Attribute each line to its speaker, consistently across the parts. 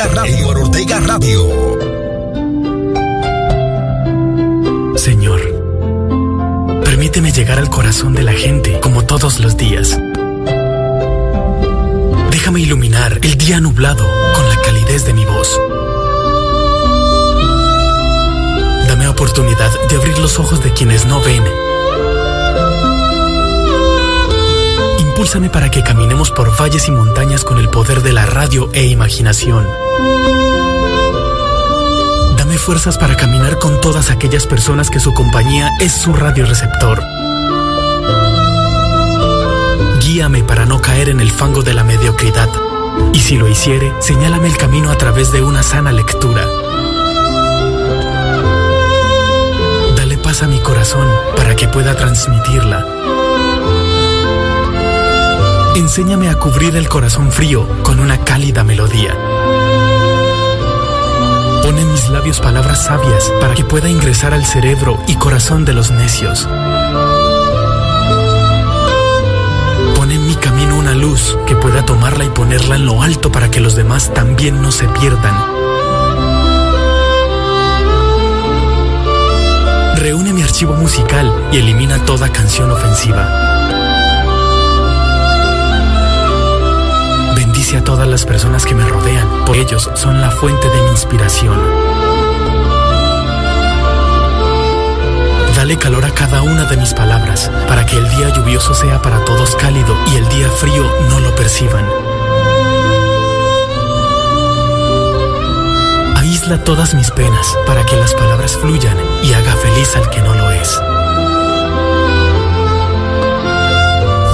Speaker 1: Ortega Radio.
Speaker 2: Señor, permíteme llegar al corazón de la gente como todos los días. Déjame iluminar el día nublado con la calidez de mi voz. Dame oportunidad de abrir los ojos de quienes no ven. Impúlsame para que caminemos por valles y montañas con el poder de la radio e imaginación. Dame fuerzas para caminar con todas aquellas personas que su compañía es su radioreceptor. Guíame para no caer en el fango de la mediocridad. Y si lo hiciere, señálame el camino a través de una sana lectura. Dale paz a mi corazón para que pueda transmitirla. Enséñame a cubrir el corazón frío con una cálida melodía. Pone en mis labios palabras sabias para que pueda ingresar al cerebro y corazón de los necios. Pone en mi camino una luz que pueda tomarla y ponerla en lo alto para que los demás también no se pierdan. Reúne mi archivo musical y elimina toda canción ofensiva. A todas las personas que me rodean, porque ellos son la fuente de mi inspiración. Dale calor a cada una de mis palabras, para que el día lluvioso sea para todos cálido y el día frío no lo perciban. Aísla todas mis penas, para que las palabras fluyan y haga feliz al que no lo es.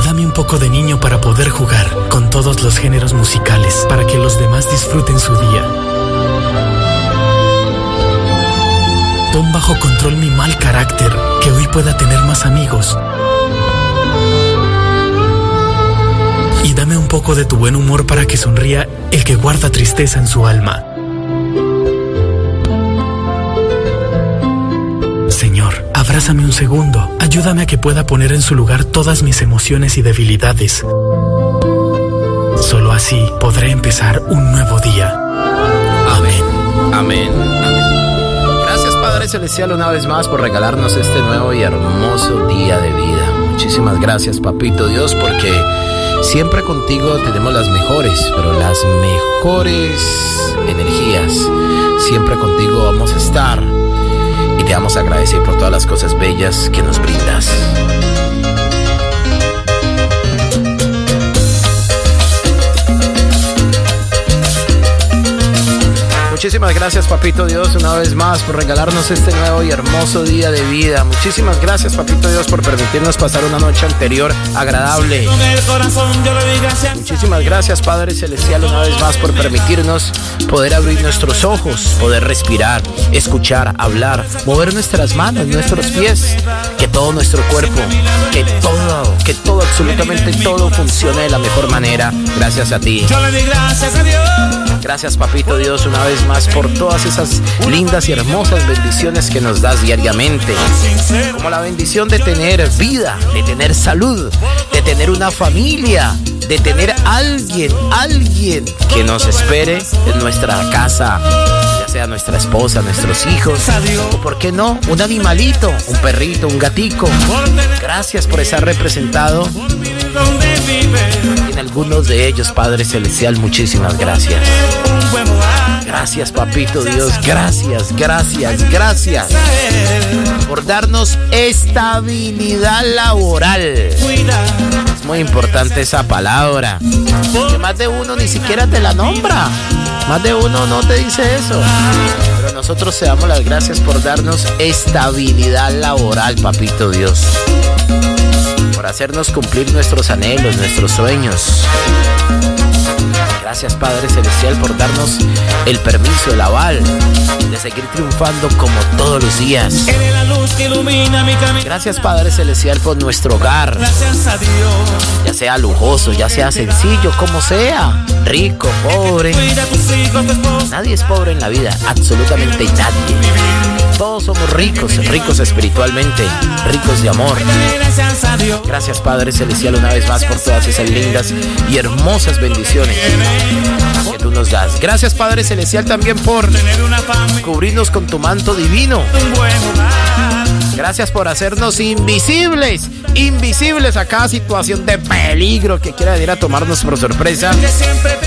Speaker 2: Dame un poco de niño para poder jugar todos los géneros musicales, para que los demás disfruten su día. Pon bajo control mi mal carácter, que hoy pueda tener más amigos. Y dame un poco de tu buen humor para que sonría el que guarda tristeza en su alma. Señor, abrázame un segundo. Ayúdame a que pueda poner en su lugar todas mis emociones y debilidades. Solo así podré empezar un nuevo día.
Speaker 3: Amén. Amén. Gracias Padre Celestial una vez más por regalarnos este nuevo y hermoso día de vida. Muchísimas gracias Papito Dios porque siempre contigo tenemos las mejores, pero las mejores energías. Siempre contigo vamos a estar y te vamos a agradecer por todas las cosas bellas que nos brindas. Muchísimas gracias, Papito Dios, una vez más por regalarnos este nuevo y hermoso día de vida. Muchísimas gracias, Papito Dios, por permitirnos pasar una noche anterior agradable. Muchísimas gracias, Padre Celestial, una vez más por permitirnos poder abrir nuestros ojos, poder respirar, escuchar, hablar, mover nuestras manos, nuestros pies, que todo nuestro cuerpo, que todo, que todo, absolutamente todo funcione de la mejor manera. Gracias a ti.
Speaker 4: Yo le di gracias a Dios.
Speaker 3: Gracias, Papito Dios, una vez más por todas esas lindas y hermosas bendiciones que nos das diariamente. Como la bendición de tener vida, de tener salud, de tener una familia, de tener alguien, alguien que nos espere en nuestra casa. Ya sea nuestra esposa, nuestros hijos, o por qué no, un animalito, un perrito, un gatico. Gracias por estar representado algunos de ellos, Padre Celestial, muchísimas gracias. Gracias, Papito Dios. Gracias, gracias, gracias por darnos estabilidad laboral. Es muy importante esa palabra. Que más de uno ni siquiera te la nombra. Más de uno no te dice eso. Pero nosotros te damos las gracias por darnos estabilidad laboral, Papito Dios. Por hacernos cumplir nuestros anhelos, nuestros sueños. Gracias Padre Celestial por darnos el permiso, el aval de seguir triunfando como todos los días. Gracias Padre Celestial por nuestro hogar,
Speaker 4: Gracias a Dios.
Speaker 3: ya sea lujoso, ya sea sencillo, como sea, rico, pobre. Nadie es pobre en la vida, absolutamente nadie. Todos somos ricos, ricos espiritualmente, ricos de amor.
Speaker 4: Gracias
Speaker 3: Padre Celestial una vez más por todas esas lindas y hermosas bendiciones que tú nos das. Gracias Padre Celestial también por cubrirnos con tu manto divino. Gracias por hacernos invisibles, invisibles a cada situación de peligro que quiera venir a tomarnos por sorpresa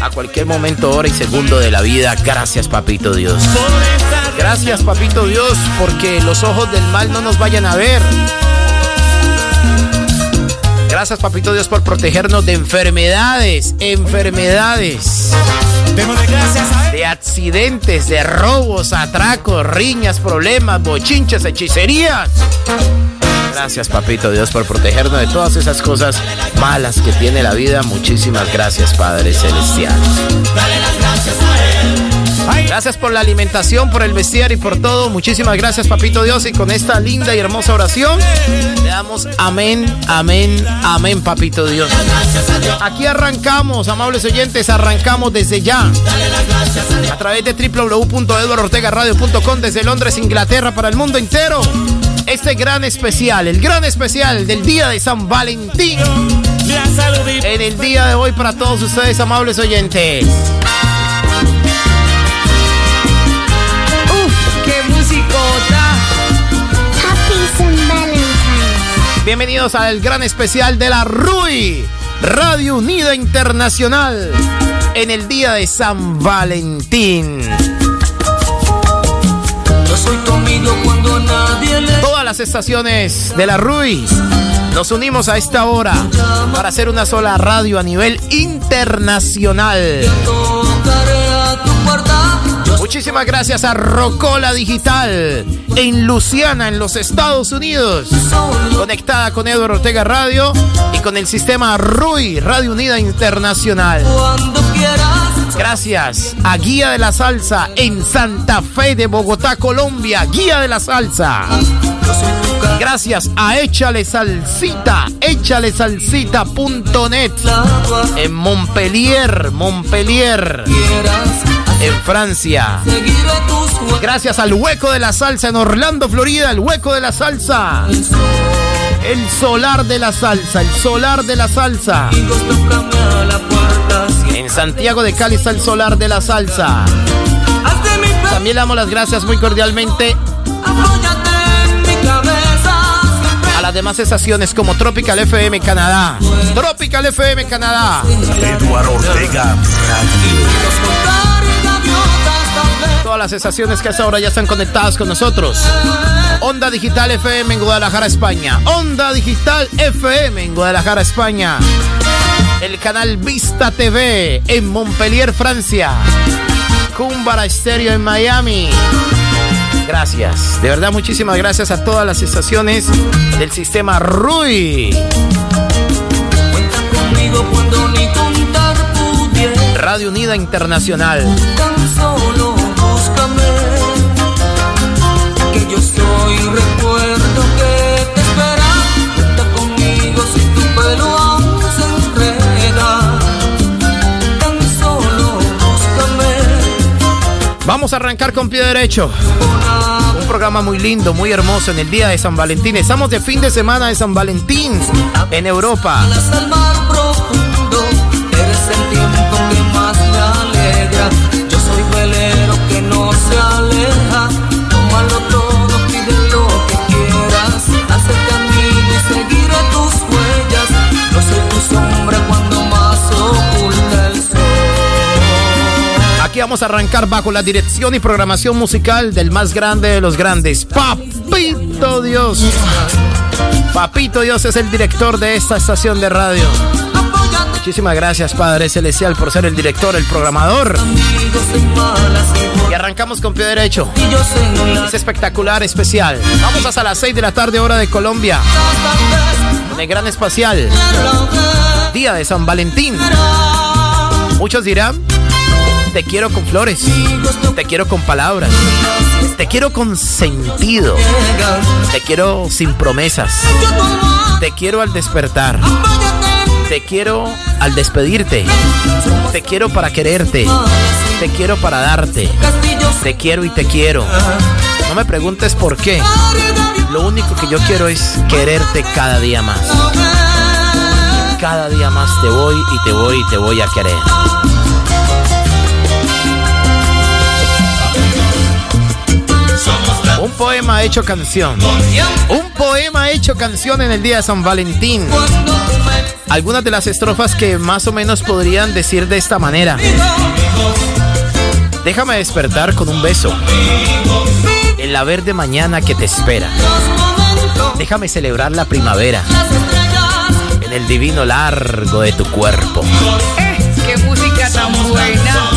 Speaker 3: a cualquier momento, hora y segundo de la vida. Gracias, Papito Dios. Gracias, Papito Dios, porque los ojos del mal no nos vayan a ver. Gracias, Papito Dios, por protegernos de enfermedades, enfermedades. De accidentes, de robos, atracos, riñas, problemas, bochinches, hechicerías. Gracias, Papito Dios, por protegernos de todas esas cosas malas que tiene la vida. Muchísimas gracias, Padre Celestial. Dale las gracias a Él. Gracias por la alimentación, por el vestir y por todo. Muchísimas gracias, Papito Dios. Y con esta linda y hermosa oración, le damos amén, amén, amén, Papito Dios. Aquí arrancamos, amables oyentes, arrancamos desde ya. A través de www.eduardortegaradio.com desde Londres, Inglaterra, para el mundo entero. Este gran especial, el gran especial del día de San Valentín. En el día de hoy para todos ustedes, amables oyentes. Bienvenidos al gran especial de la RUI, Radio Unida Internacional, en el día de San Valentín. soy cuando nadie Todas las estaciones de la RUI nos unimos a esta hora para hacer una sola radio a nivel internacional. Muchísimas gracias a Rocola Digital en Luciana, en los Estados Unidos. Conectada con Eduardo Ortega Radio y con el sistema RUI, Radio Unida Internacional. Gracias a Guía de la Salsa en Santa Fe de Bogotá, Colombia. Guía de la Salsa. Gracias a Échale Salsita, échale salsita.net en Montpellier, Montpellier en Francia. Gracias al Hueco de la Salsa en Orlando, Florida, el Hueco de la Salsa. El solar de la salsa, el solar de la salsa. En Santiago de Cali está el solar de la salsa. También le damos las gracias muy cordialmente a las demás estaciones como Tropical FM Canadá. Tropical FM Canadá. Eduardo Ortega Todas las estaciones que hasta ahora ya están conectadas con nosotros. Onda Digital FM en Guadalajara, España. Onda Digital FM en Guadalajara, España. El canal Vista TV en Montpellier, Francia. Cumbara Stereo en Miami. Gracias. De verdad, muchísimas gracias a todas las estaciones del sistema RUI. Cuenta conmigo cuando ni contar Radio Unida Internacional. Vamos a arrancar con pie derecho. Un programa muy lindo, muy hermoso en el día de San Valentín. Estamos de fin de semana de San Valentín en Europa. Vamos a arrancar bajo la dirección y programación musical del más grande de los grandes, Papito Dios. Papito Dios es el director de esta estación de radio. Muchísimas gracias, Padre Celestial, por ser el director, el programador. Y arrancamos con pie derecho. Es espectacular, especial. Vamos hasta las 6 de la tarde, hora de Colombia. En el gran espacial. Día de San Valentín. Muchos dirán te quiero con flores, te quiero con palabras, te quiero con sentido, te quiero sin promesas, te quiero al despertar, te quiero al despedirte, te quiero para quererte, te quiero para darte, te quiero y te quiero. No me preguntes por qué, lo único que yo quiero es quererte cada día más. Cada día más te voy y te voy y te voy a querer. Poema hecho canción. Un poema hecho canción en el día de San Valentín. Algunas de las estrofas que más o menos podrían decir de esta manera. Déjame despertar con un beso. En la verde mañana que te espera. Déjame celebrar la primavera. En el divino largo de tu cuerpo.
Speaker 5: Eh, ¡Qué música tan buena!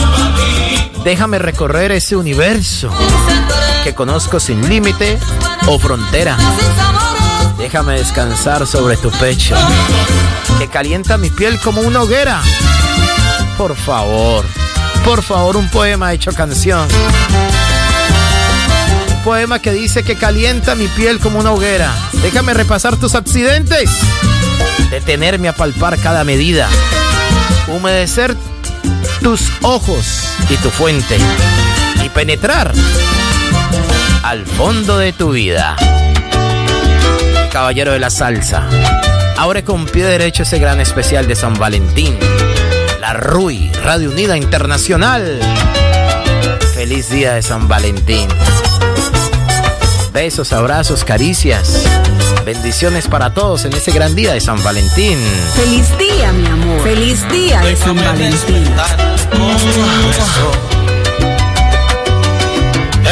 Speaker 3: Déjame recorrer ese universo que conozco sin límite o frontera. Déjame descansar sobre tu pecho, que calienta mi piel como una hoguera. Por favor, por favor, un poema hecho canción. Un poema que dice que calienta mi piel como una hoguera. Déjame repasar tus accidentes. Detenerme a palpar cada medida. Humedecer tus ojos y tu fuente. Y penetrar al fondo de tu vida. Caballero de la salsa. Abre con pie derecho ese gran especial de San Valentín. La RUI, Radio Unida Internacional. Feliz día de San Valentín. Besos, abrazos, caricias. Bendiciones para todos en ese gran día de San Valentín.
Speaker 5: Feliz día, mi amor. Feliz día de San Valentín.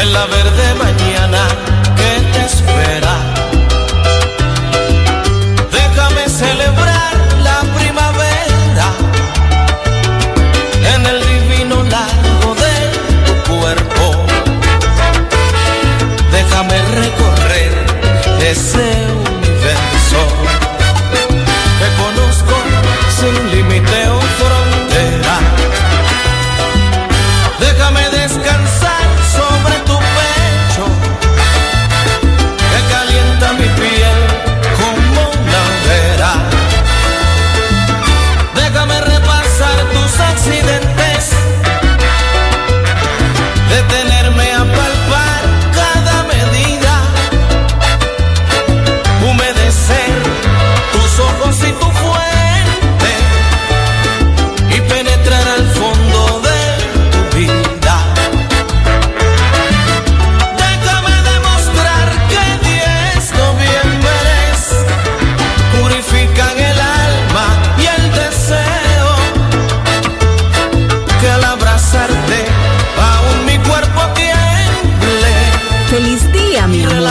Speaker 1: En la verde mañana que te espera. Déjame celebrar la primavera en el divino largo de tu cuerpo. Déjame recorrer ese
Speaker 3: feliz día, mi amor.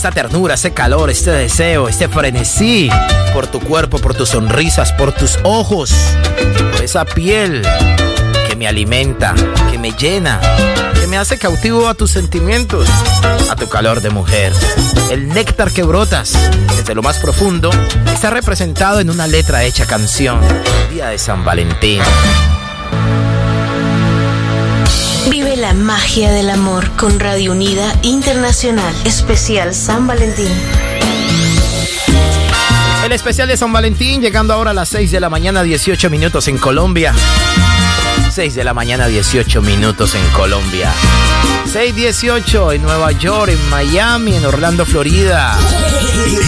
Speaker 3: Esta ternura, este calor, este deseo, este frenesí por tu cuerpo, por tus sonrisas, por tus ojos, por esa piel que me alimenta, que me llena, que me hace cautivo a tus sentimientos, a tu calor de mujer. El néctar que brotas desde lo más profundo está representado en una letra hecha canción. Día de San Valentín.
Speaker 6: Vive la magia del amor con Radio Unida Internacional, especial San Valentín.
Speaker 3: El especial de San Valentín llegando ahora a las 6 de la mañana 18 minutos en Colombia. 6 de la mañana 18 minutos en Colombia. 6.18 en Nueva York, en Miami, en Orlando, Florida.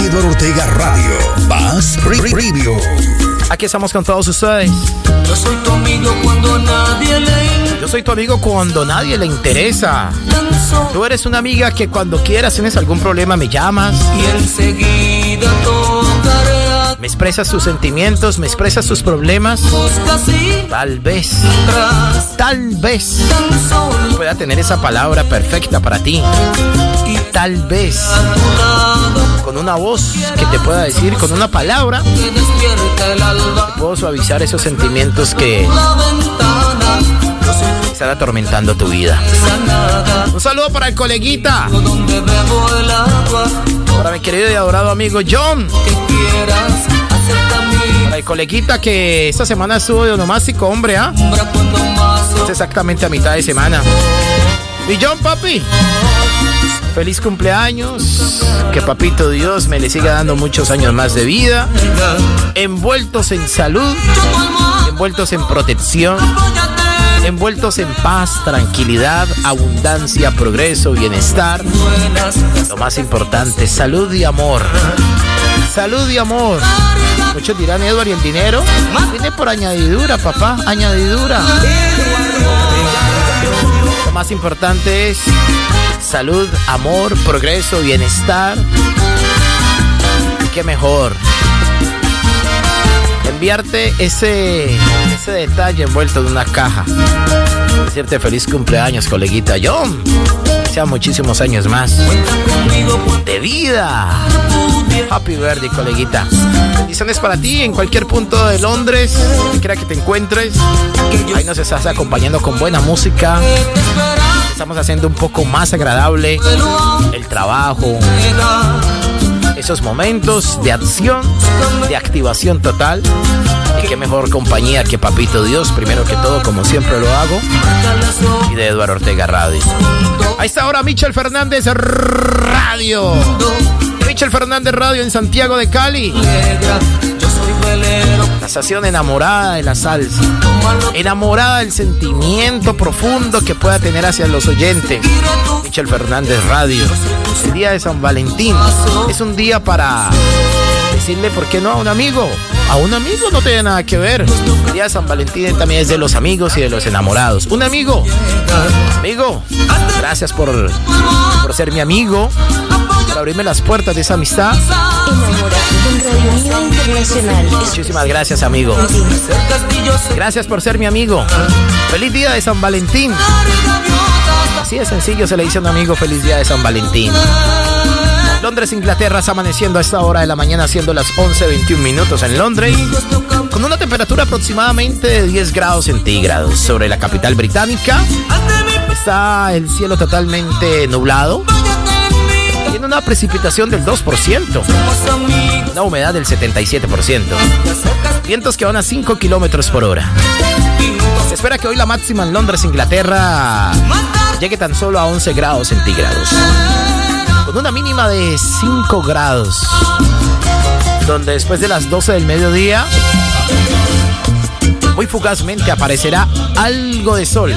Speaker 1: Eduardo Ortega Radio. Paz Preview.
Speaker 3: Aquí estamos con todos ustedes.
Speaker 4: Yo soy tu amigo cuando nadie le
Speaker 3: Yo soy tu amigo cuando nadie le interesa. Tú eres una amiga que cuando quieras tienes algún problema me llamas.
Speaker 4: Y enseguida tocaré
Speaker 3: Me expresas tus sentimientos, me expresas tus problemas. Tal vez, tal vez pueda tener esa palabra perfecta para ti. Tal vez con una voz que te pueda decir, con una palabra, puedo suavizar esos sentimientos que están atormentando tu vida. Un saludo para el coleguita, para mi querido y adorado amigo John, para el coleguita que esta semana estuvo de onomástico, hombre, ¿ah?
Speaker 4: Más
Speaker 3: Es exactamente a mitad de semana. Mi John, papi. Feliz cumpleaños. Que papito Dios me le siga dando muchos años más de vida. Envueltos en salud. Envueltos en protección. Envueltos en paz, tranquilidad, abundancia, progreso, bienestar. Lo más importante, salud y amor. Salud y amor. Muchos dirán, Edward, ¿y el dinero? Viene por añadidura, papá. Añadidura. Más importante es salud, amor, progreso, bienestar. Qué mejor. Enviarte ese, ese detalle envuelto en una caja. Decirte feliz cumpleaños, coleguita John. Sean muchísimos años más de vida. Happy birthday, coleguita. Bendiciones para ti en cualquier punto de Londres, quiera que te encuentres. Ahí nos estás acompañando con buena música. Estamos haciendo un poco más agradable el trabajo, esos momentos de acción, de activación total. Y qué mejor compañía que Papito Dios, primero que todo, como siempre lo hago, y de Eduardo Ortega Radio. A esta hora, Michel Fernández Radio. Michel Fernández Radio en Santiago de Cali. La estación enamorada de la salsa. Enamorada del sentimiento profundo que pueda tener hacia los oyentes. Michel Fernández Radio. El día de San Valentín es un día para decirle, ¿por qué no a un amigo? A un amigo no tiene nada que ver. El día de San Valentín también es de los amigos y de los enamorados. Un amigo. Amigo, gracias por, por ser mi amigo. Por abrirme las puertas de esa amistad. Muchísimas gracias, amigo. Gracias por ser mi amigo. Feliz día de San Valentín. Así de sencillo se le dice a un amigo feliz día de San Valentín. Londres, Inglaterra, está amaneciendo a esta hora de la mañana, siendo las 11.21 minutos en Londres, con una temperatura aproximadamente de 10 grados centígrados. Sobre la capital británica está el cielo totalmente nublado. Una precipitación del 2%, una humedad del 77%. Vientos que van a 5 kilómetros por hora. Se espera que hoy la máxima en Londres, Inglaterra, llegue tan solo a 11 grados centígrados. Con una mínima de 5 grados. Donde después de las 12 del mediodía, muy fugazmente aparecerá algo de sol.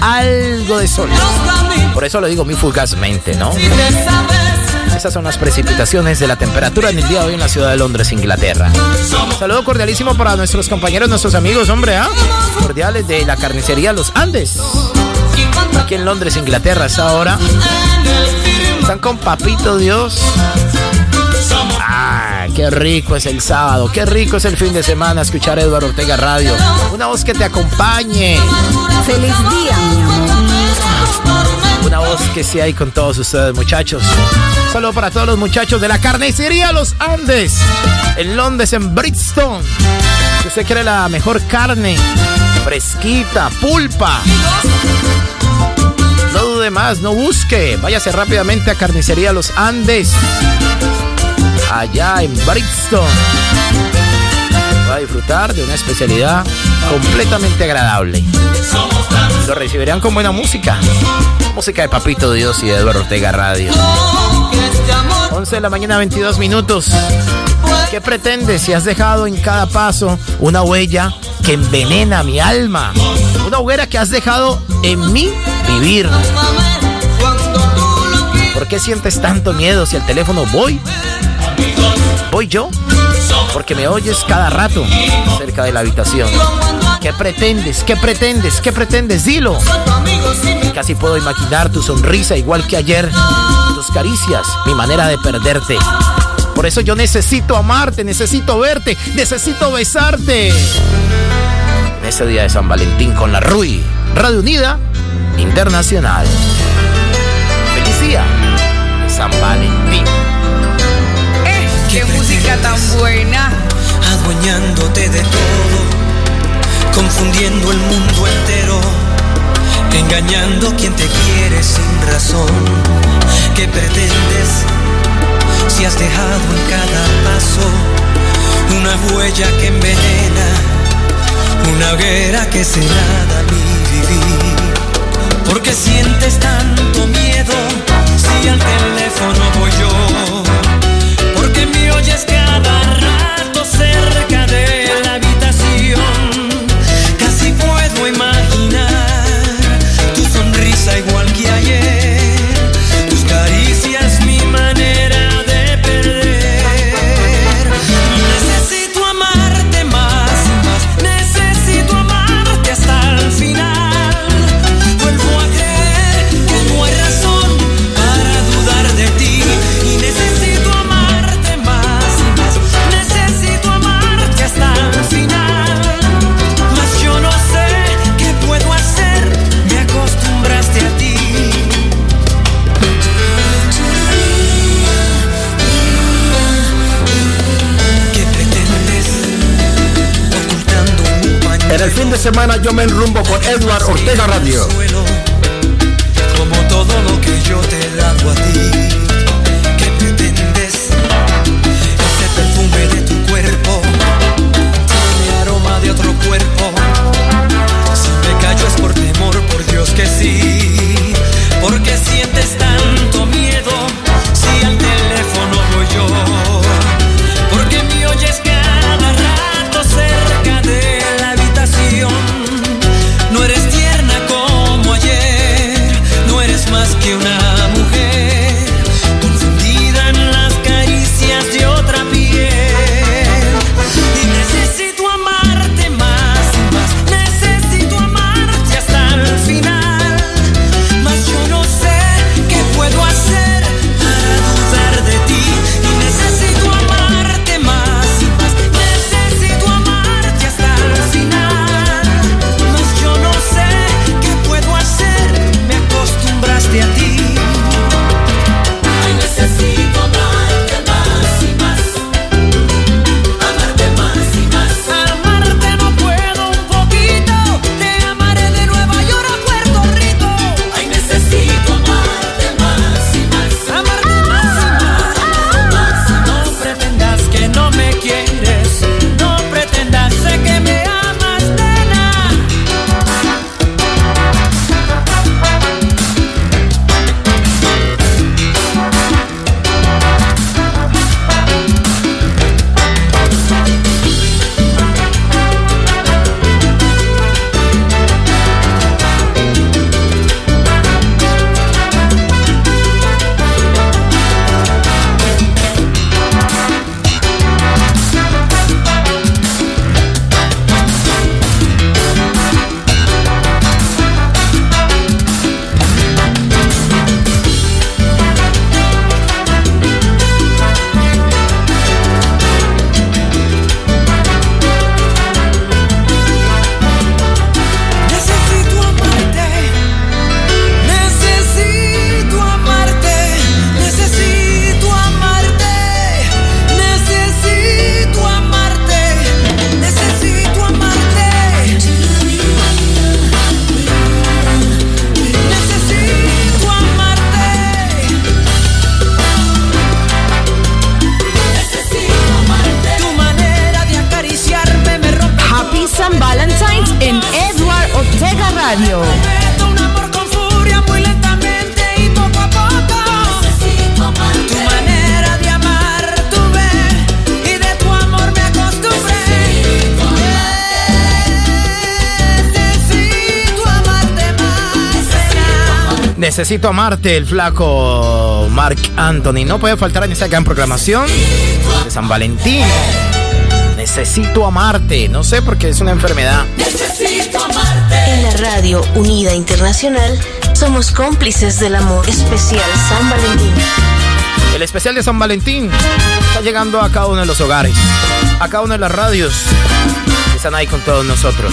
Speaker 3: Algo de sol. Por eso lo digo muy fugazmente, ¿no? Esas son las precipitaciones de la temperatura en el día de hoy en la ciudad de Londres, Inglaterra. Saludo cordialísimo para nuestros compañeros, nuestros amigos, hombre, ¿ah? Cordiales de la carnicería Los Andes. Aquí en Londres, Inglaterra, a esa hora. Están con Papito Dios. Ah, qué rico es el sábado, qué rico es el fin de semana escuchar a Eduardo Ortega Radio. Una voz que te acompañe.
Speaker 5: Feliz día, mi amor.
Speaker 3: Una voz que sí hay con todos ustedes, muchachos. saludo para todos los muchachos de la carnicería Los Andes, en Londres, en Brixton. Si usted quiere la mejor carne, fresquita, pulpa. No dude más, no busque. Váyase rápidamente a Carnicería Los Andes. Allá en Brixton. Va a disfrutar de una especialidad completamente agradable. Lo recibirán con buena música. Música de Papito Dios y de Eduardo Ortega Radio. 11 de la mañana, 22 minutos. ¿Qué pretendes si has dejado en cada paso una huella que envenena mi alma? Una hoguera que has dejado en mí vivir. ¿Por qué sientes tanto miedo si al teléfono voy? ¿Voy yo? Porque me oyes cada rato cerca de la habitación. ¿Qué pretendes? ¿Qué pretendes? ¿Qué pretendes? Dilo. Casi puedo imaginar tu sonrisa igual que ayer, tus caricias, mi manera de perderte. Por eso yo necesito amarte, necesito verte, necesito besarte. Ese día de San Valentín con la RUI, Radio Unida Internacional. Feliz San Valentín.
Speaker 5: Tan buena.
Speaker 4: Adueñándote de todo, confundiendo el mundo entero, engañando quien te quiere sin razón. ¿Qué pretendes si has dejado en cada paso una huella que envenena, una hoguera que se nada mi vivir? ¿Por qué sientes tanto miedo si al teléfono voy yo? Me oyes cada rato cerca de
Speaker 7: semana yo me enrumbo con Edward Ortega Radio.
Speaker 4: Como todo lo que yo te he dado a ti. ¿Qué pretendes? Ese perfume de tu cuerpo. Tiene aroma de otro cuerpo. Si me callo es por temor, por Dios que sí. Porque sientes tanto Necesito amarte,
Speaker 3: el flaco Mark Anthony. No puede faltar en esta gran programación de San Valentín. Necesito amarte. No sé porque es una enfermedad.
Speaker 6: Necesito amarte. En la radio Unida Internacional somos cómplices del amor. Especial San Valentín.
Speaker 3: El especial de San Valentín está llegando a cada uno de los hogares, a cada una de las radios están ahí con todos nosotros.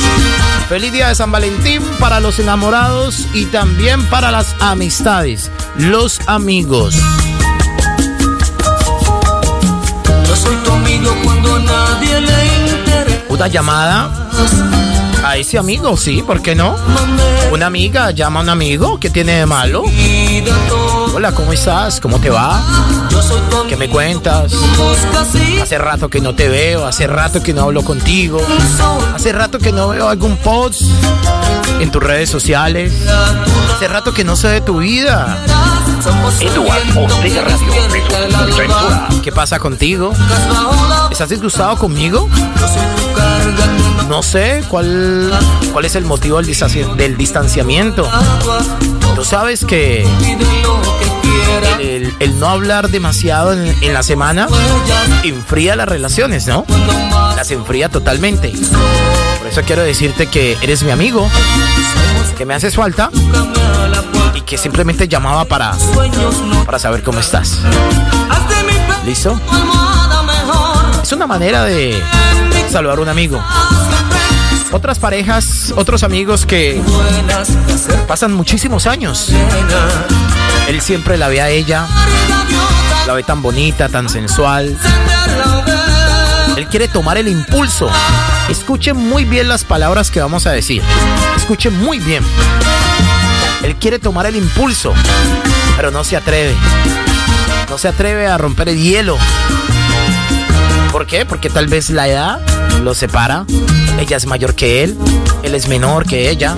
Speaker 3: Feliz día de San Valentín para los enamorados y también para las amistades, los amigos.
Speaker 4: Yo soy tu amigo cuando nadie le interesa.
Speaker 3: Una llamada a ese amigo, sí, ¿por qué no? Una amiga llama a un amigo, ¿qué tiene de malo? Hola, ¿cómo estás? ¿Cómo te va? ¿Qué me cuentas? Hace rato que no te veo, hace rato que no hablo contigo, hace rato que no veo algún post en tus redes sociales, hace rato que no sé de tu vida.
Speaker 1: Eduardo Radio.
Speaker 3: ¿Qué pasa contigo? ¿Estás disgustado conmigo? No sé cuál, cuál es el motivo del, distancia- del distanciamiento. Tú sabes que el, el no hablar demasiado en, en la semana enfría las relaciones, ¿no? Las enfría totalmente. Eso quiero decirte que eres mi amigo, que me haces falta y que simplemente llamaba para, para saber cómo estás. ¿Listo? Es una manera de saludar a un amigo. Otras parejas, otros amigos que pasan muchísimos años. Él siempre la ve a ella, la ve tan bonita, tan sensual. Él quiere tomar el impulso. Escuchen muy bien las palabras que vamos a decir. Escuchen muy bien. Él quiere tomar el impulso, pero no se atreve. No se atreve a romper el hielo. ¿Por qué? Porque tal vez la edad lo separa. Ella es mayor que él, él es menor que ella.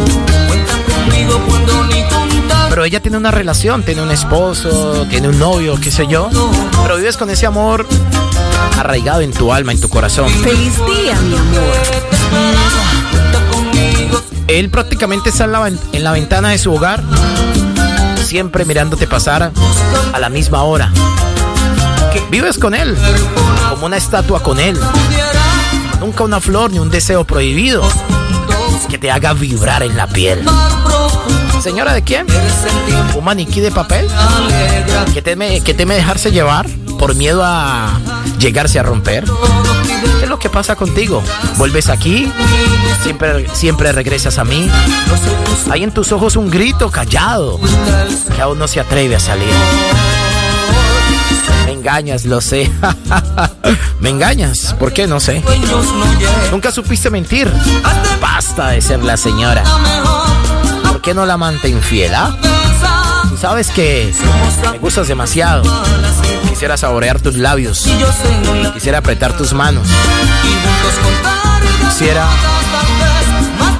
Speaker 3: Pero ella tiene una relación, tiene un esposo, tiene un novio, qué sé yo. Pero vives con ese amor arraigado en tu alma, en tu corazón.
Speaker 5: Feliz día, mi amor.
Speaker 3: Él prácticamente está en la, en la ventana de su hogar, siempre mirándote pasar a la misma hora. Vives con él, como una estatua con él. Nunca una flor ni un deseo prohibido que te haga vibrar en la piel. Señora, ¿de quién? ¿Un maniquí de papel? ¿Que teme, que teme dejarse llevar por miedo a llegarse a romper? ¿Qué es lo que pasa contigo? ¿Vuelves aquí? ¿Siempre, siempre regresas a mí? Hay en tus ojos un grito callado que aún no se atreve a salir. Me engañas, lo sé. Me engañas, ¿por qué? No sé. Nunca supiste mentir. Basta de ser la señora. ¿Por qué no la amante infiel, ah? Sabes que me gustas demasiado. Quisiera saborear tus labios. Quisiera apretar tus manos. Quisiera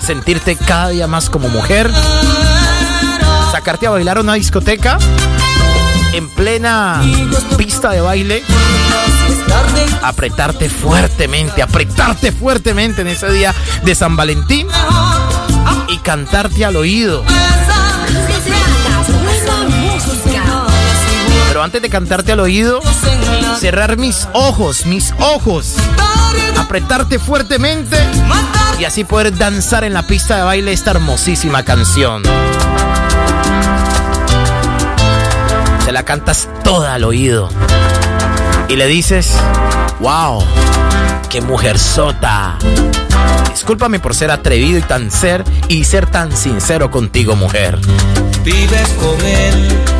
Speaker 3: sentirte cada día más como mujer. Sacarte a bailar a una discoteca en plena pista de baile. Apretarte fuertemente, apretarte fuertemente en ese día de San Valentín y cantarte al oído. Pero antes de cantarte al oído, cerrar mis ojos, mis ojos, apretarte fuertemente y así poder danzar en la pista de baile esta hermosísima canción. Se la cantas toda al oído y le dices, wow, qué mujer sota. Discúlpame por ser atrevido y tan ser y ser tan sincero contigo, mujer.
Speaker 4: Vives con él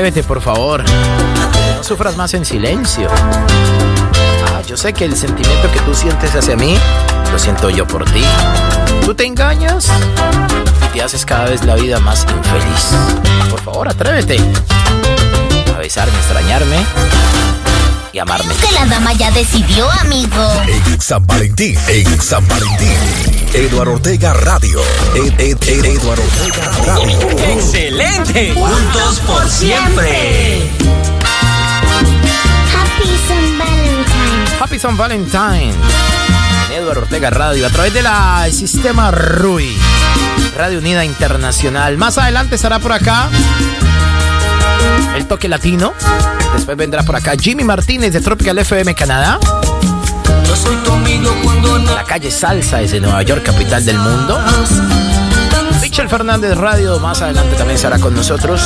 Speaker 4: Atrévete, por
Speaker 3: favor. No sufras más en silencio. Ah, yo sé que el sentimiento que tú sientes hacia mí, lo siento yo por ti. Tú te engañas y te haces cada vez la vida más infeliz. Por favor, atrévete. A besarme, extrañarme y amarme.
Speaker 8: Que la dama ya decidió, amigo.
Speaker 1: En San Valentín, en San Valentín. Eduardo Ortega Radio. Ed, Ed, Ed, Eduardo Ortega Radio.
Speaker 4: ¡Excelente!
Speaker 8: Juntos por siempre. Happy San Valentine.
Speaker 3: Happy San Valentine. Eduardo Ortega Radio a través de la el sistema RUI. Radio Unida Internacional. Más adelante estará por acá el toque latino. Después vendrá por acá Jimmy Martínez de Tropical FM Canadá.
Speaker 4: Yo soy tu cuando
Speaker 3: La calle Salsa desde Nueva York, capital del mundo. Michel Fernández Radio más adelante también estará con nosotros.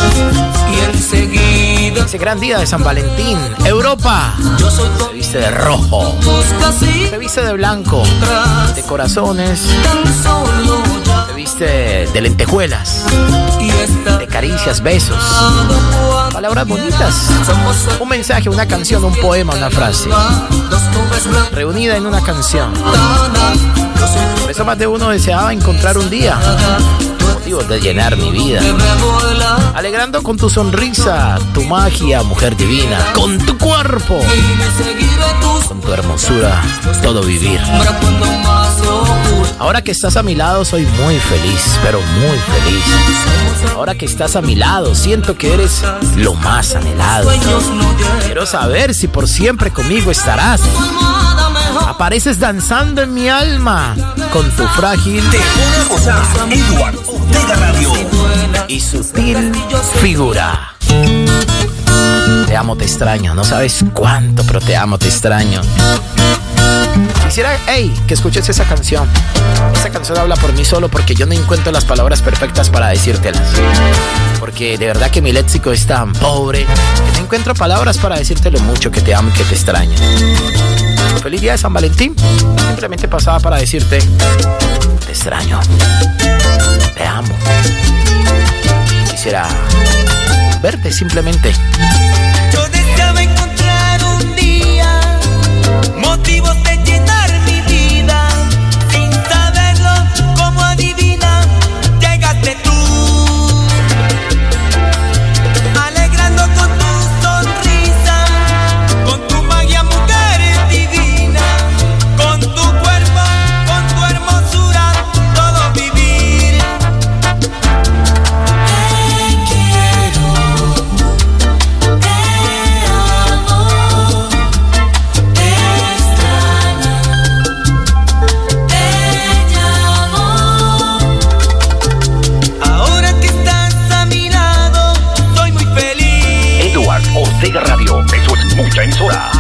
Speaker 4: y enseguida
Speaker 3: Ese gran día de San Valentín. Europa
Speaker 4: yo soy
Speaker 3: se viste de rojo. Se viste de blanco. De corazones.
Speaker 4: tan solo
Speaker 3: de lentejuelas, de caricias, besos, palabras bonitas, un mensaje, una canción, un poema, una frase, reunida en una canción. Eso más de uno deseaba encontrar un día motivos de llenar mi vida. Alegrando con tu sonrisa, tu magia, mujer divina, con tu cuerpo, con tu hermosura, todo vivir. Ahora que estás a mi lado soy muy feliz, pero muy feliz. Ahora que estás a mi lado siento que eres lo más anhelado. Quiero saber si por siempre conmigo estarás. Apareces danzando en mi alma con tu frágil y sutil figura. Te amo, te extraño. No sabes cuánto, pero te amo, te extraño. Quisiera, hey, que escuches esa canción. Esa canción habla por mí solo porque yo no encuentro las palabras perfectas para decírtelas. Porque de verdad que mi léxico es tan pobre que no encuentro palabras para decirte lo mucho que te amo y que te extraño. Feliz día de San Valentín. Simplemente pasaba para decirte, te extraño. Te amo. Quisiera verte simplemente.
Speaker 4: Yo deseaba encontrar un día motivos de
Speaker 1: Ortega Radio, eso es mucha emisora.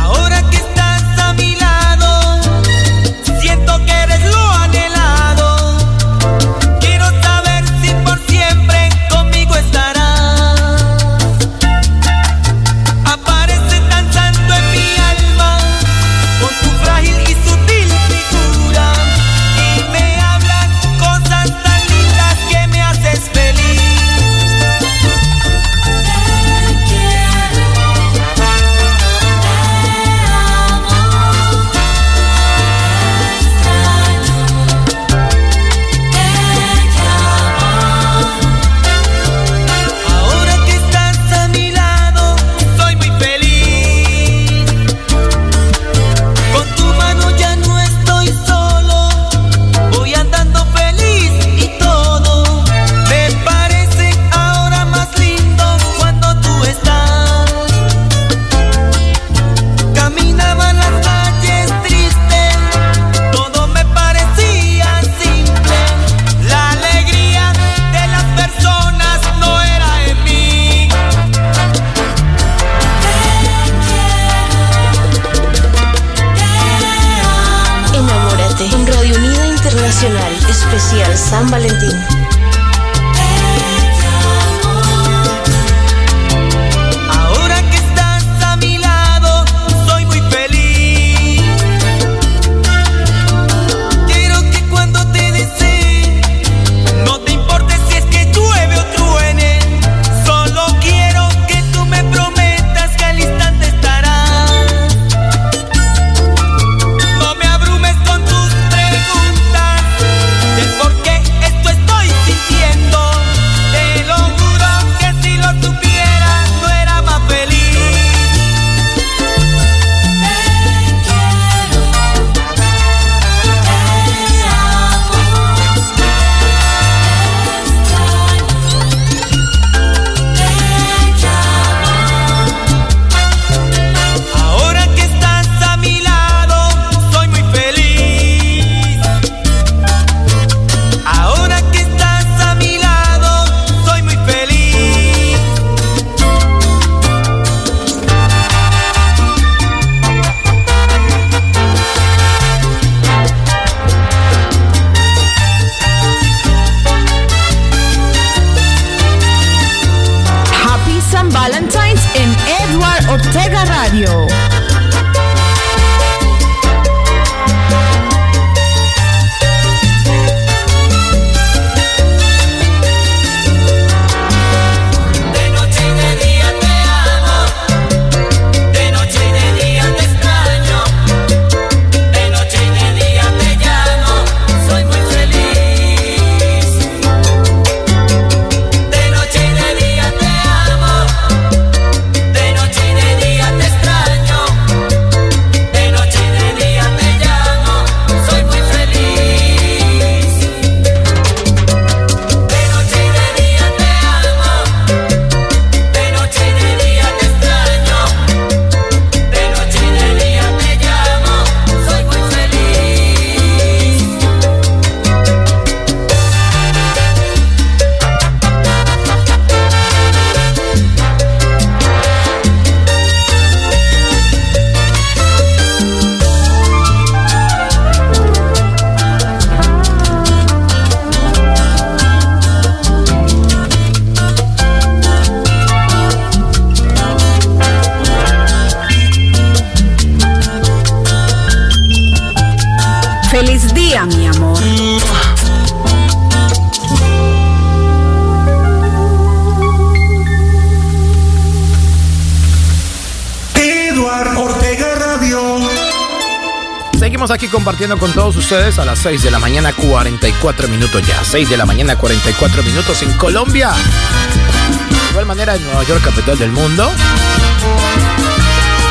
Speaker 3: Compartiendo con todos ustedes a las 6 de la mañana 44 minutos ya. 6 de la mañana 44 minutos en Colombia. De igual manera en Nueva York, capital del mundo.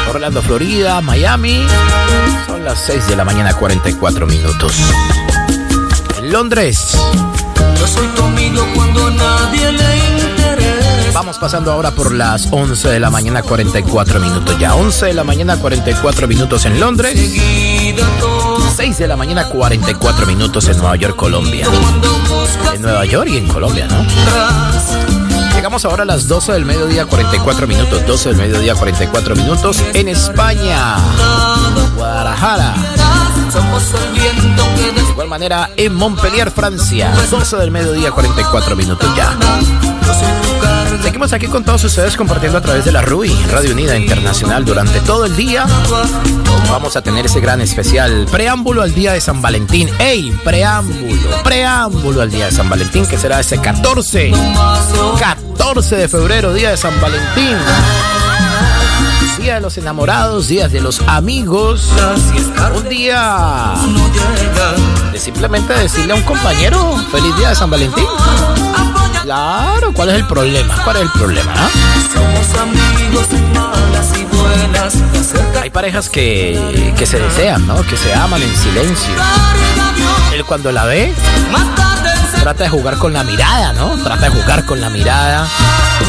Speaker 3: Orlando, Florida, Miami. Son las 6 de la mañana 44 minutos. En Londres.
Speaker 4: Yo soy tu amigo cuando nadie le interesa.
Speaker 3: Vamos pasando ahora por las 11 de la mañana 44 minutos ya. 11 de la mañana 44 minutos en Londres. 6 de la mañana 44 minutos en Nueva York, Colombia. En Nueva York y en Colombia, ¿no? Llegamos ahora a las 12 del mediodía 44 minutos. 12 del mediodía 44 minutos en España. Guadalajara. De igual manera en Montpellier, Francia. 12 del mediodía 44 minutos ya. Seguimos aquí con todos ustedes compartiendo a través de la RUI, Radio Unida Internacional, durante todo el día. Vamos a tener ese gran especial, preámbulo al día de San Valentín. ¡Ey! Preámbulo, preámbulo al día de San Valentín, que será ese 14, 14 de febrero, día de San Valentín. Día de los enamorados, días de los amigos. Un día de simplemente decirle a un compañero, feliz día de San Valentín. Claro, ¿cuál es el problema? ¿Cuál es el problema? ah? Hay parejas que, que se desean, ¿no? Que se aman en silencio. Él cuando la ve, trata de jugar con la mirada, ¿no? Trata de jugar con la mirada.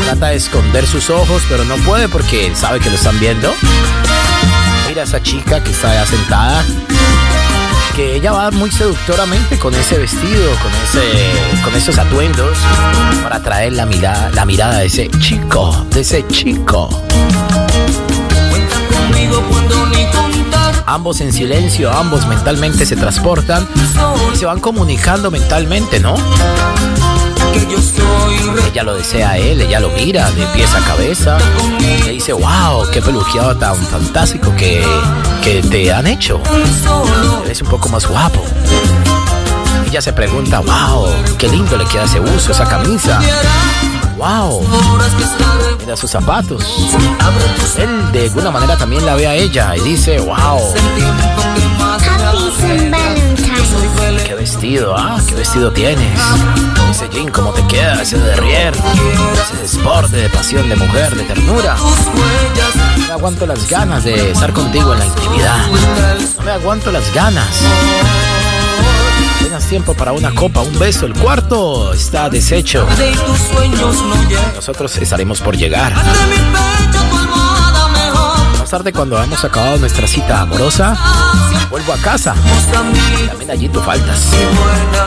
Speaker 3: Trata de esconder sus ojos, pero no puede porque sabe que lo están viendo. Mira esa chica que está sentada. Que ella va muy seductoramente con ese vestido, con ese, con esos atuendos, para atraer la mirada, la mirada de ese chico, de ese chico. Ambos en silencio, ambos mentalmente se transportan y se van comunicando mentalmente, ¿no? Ella lo desea a él, ella lo mira de pies a cabeza. Le dice, wow, qué peluqueado tan fantástico que, que te han hecho. Eres un poco más guapo. Ella se pregunta, wow, qué lindo le queda ese uso, esa camisa. Wow, mira sus zapatos. Él de alguna manera también la ve a ella y dice, wow,
Speaker 8: Happy.
Speaker 3: Qué vestido, ah, qué vestido tienes. Ese jean, cómo te queda, ese derrier, ese desporte de pasión de mujer, de ternura. No me aguanto las ganas de estar contigo en la intimidad. No me aguanto las ganas. Tengas tiempo para una copa, un beso. El cuarto está deshecho. Nosotros estaremos por llegar. Tarde, cuando hemos acabado nuestra cita amorosa, vuelvo a casa. También allí tú faltas.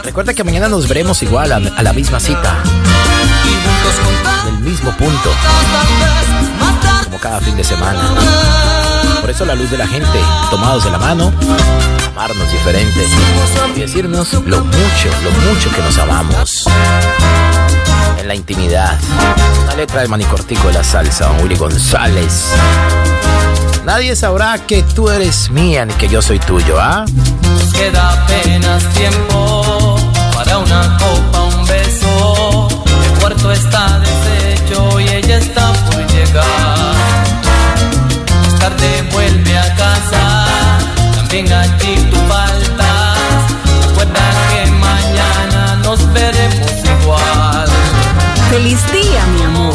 Speaker 3: Recuerda que mañana nos veremos igual a la misma cita. En el mismo punto. Como cada fin de semana. Por eso la luz de la gente, tomados de la mano, amarnos diferente y decirnos lo mucho, lo mucho que nos amamos. La intimidad. Una letra de Manicortico de la salsa, Willy González. Nadie sabrá que tú eres mía ni que yo soy tuyo, ¿ah?
Speaker 4: Queda apenas tiempo para una copa, un beso. El cuarto está deshecho y ella está por llegar. Más tarde vuelve a casa, también allí tú
Speaker 5: Feliz día, mi amor.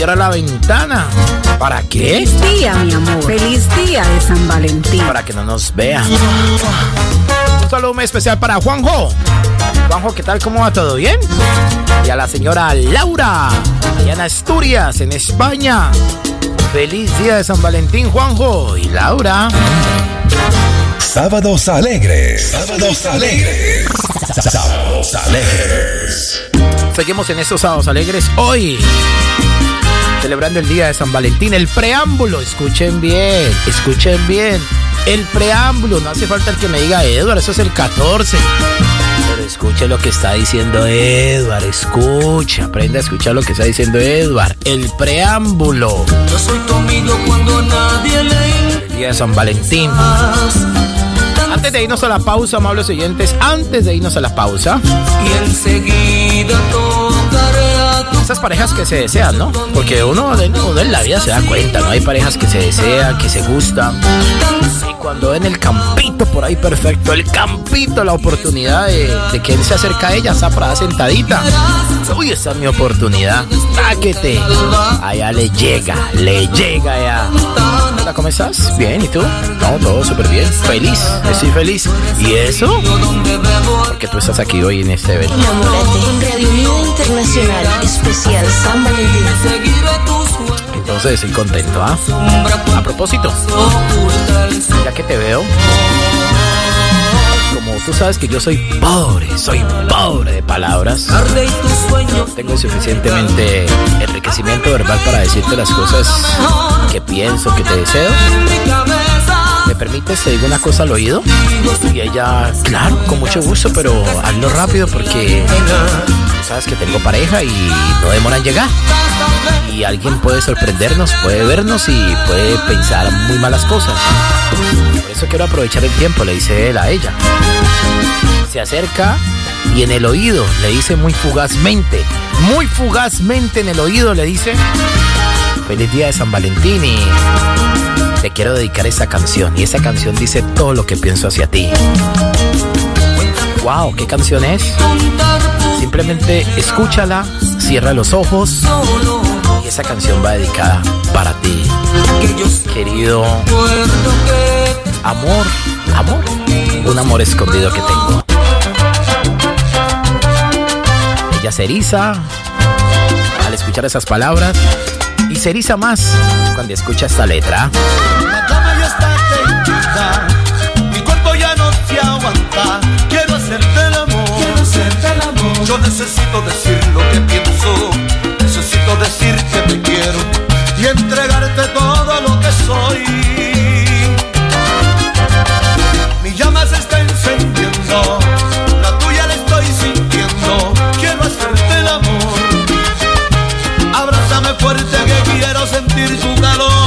Speaker 4: Cierra la ventana. ¿Para
Speaker 3: qué?
Speaker 5: Feliz día, mi amor. Feliz día de San Valentín.
Speaker 3: Para que no nos vean. Un saludo muy especial para Juanjo. Juanjo, ¿qué tal? ¿Cómo va? ¿Todo bien? Y a la señora Laura, allá en Asturias, en España. Feliz día de San Valentín, Juanjo y Laura.
Speaker 1: Sábados alegres. Sábados alegres. Sábados alegres.
Speaker 3: Seguimos en estos sábados alegres hoy. Celebrando el día de San Valentín. El preámbulo, escuchen bien, escuchen bien. El preámbulo, no hace falta el que me diga Edward, eso es el 14. Pero escuche lo que está diciendo Edward, escucha, aprende a escuchar lo que está diciendo Edward. El preámbulo.
Speaker 4: Yo soy tu amigo cuando nadie le
Speaker 3: El día de San Valentín. Antes de irnos a la pausa, amables oyentes, antes de irnos a la pausa,
Speaker 4: y enseguida tocaré
Speaker 3: esas parejas que se desean, ¿no? Porque uno, en la vida se da cuenta, ¿no? Hay parejas que se desean, que se gustan. Y cuando en el campito por ahí perfecto, el campito, la oportunidad de, que él se acerca a ella, está sentadita. Uy, esa es mi oportunidad. Táquete. Allá le llega, le llega ya. Hola, ¿cómo estás? Bien, ¿y tú? No, todo súper bien. Feliz, estoy feliz. ¿Y eso? Porque tú estás aquí hoy en este evento.
Speaker 6: Enamórate Radio Unida Internacional Especial San Valentín.
Speaker 3: Entonces estoy contento, ¿ah? A propósito, ya que te veo, como tú sabes que yo soy pobre, soy pobre de palabras, tengo suficientemente enriquecimiento verbal para decirte las cosas que pienso, que te deseo. ¿Me permites te digo una cosa al oído? Y ella, claro, con mucho gusto, pero hazlo rápido porque tú sabes que tengo pareja y no demora en llegar. Y alguien puede sorprendernos, puede vernos y puede pensar muy malas cosas. Por eso quiero aprovechar el tiempo, le dice él a ella. Se acerca y en el oído le dice muy fugazmente, muy fugazmente en el oído le dice, feliz día de San Valentín y te quiero dedicar esa canción. Y esa canción dice todo lo que pienso hacia ti. Wow, ¿qué canción es? Simplemente escúchala, cierra los ojos y esa canción va dedicada para ti. Querido amor, amor, un amor escondido que tengo. Ella se eriza al escuchar esas palabras y se eriza más cuando escucha esta letra.
Speaker 9: La cama ya está tendida, mi cuerpo ya no se aguanta. Quiero hacerte el amor, quiero hacerte el amor. Yo necesito decir lo que pienso, necesito decir que te quiero y entregarte todo lo que soy. La tuya la estoy sintiendo. Quiero hacerte el amor, abrázame fuerte que quiero sentir tu calor.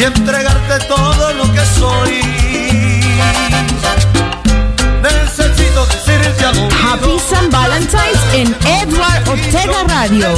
Speaker 9: Y entregarte todo lo que soy. Necesito decirte algo.
Speaker 5: Happy San Valentine's en Edward Ortega Radio.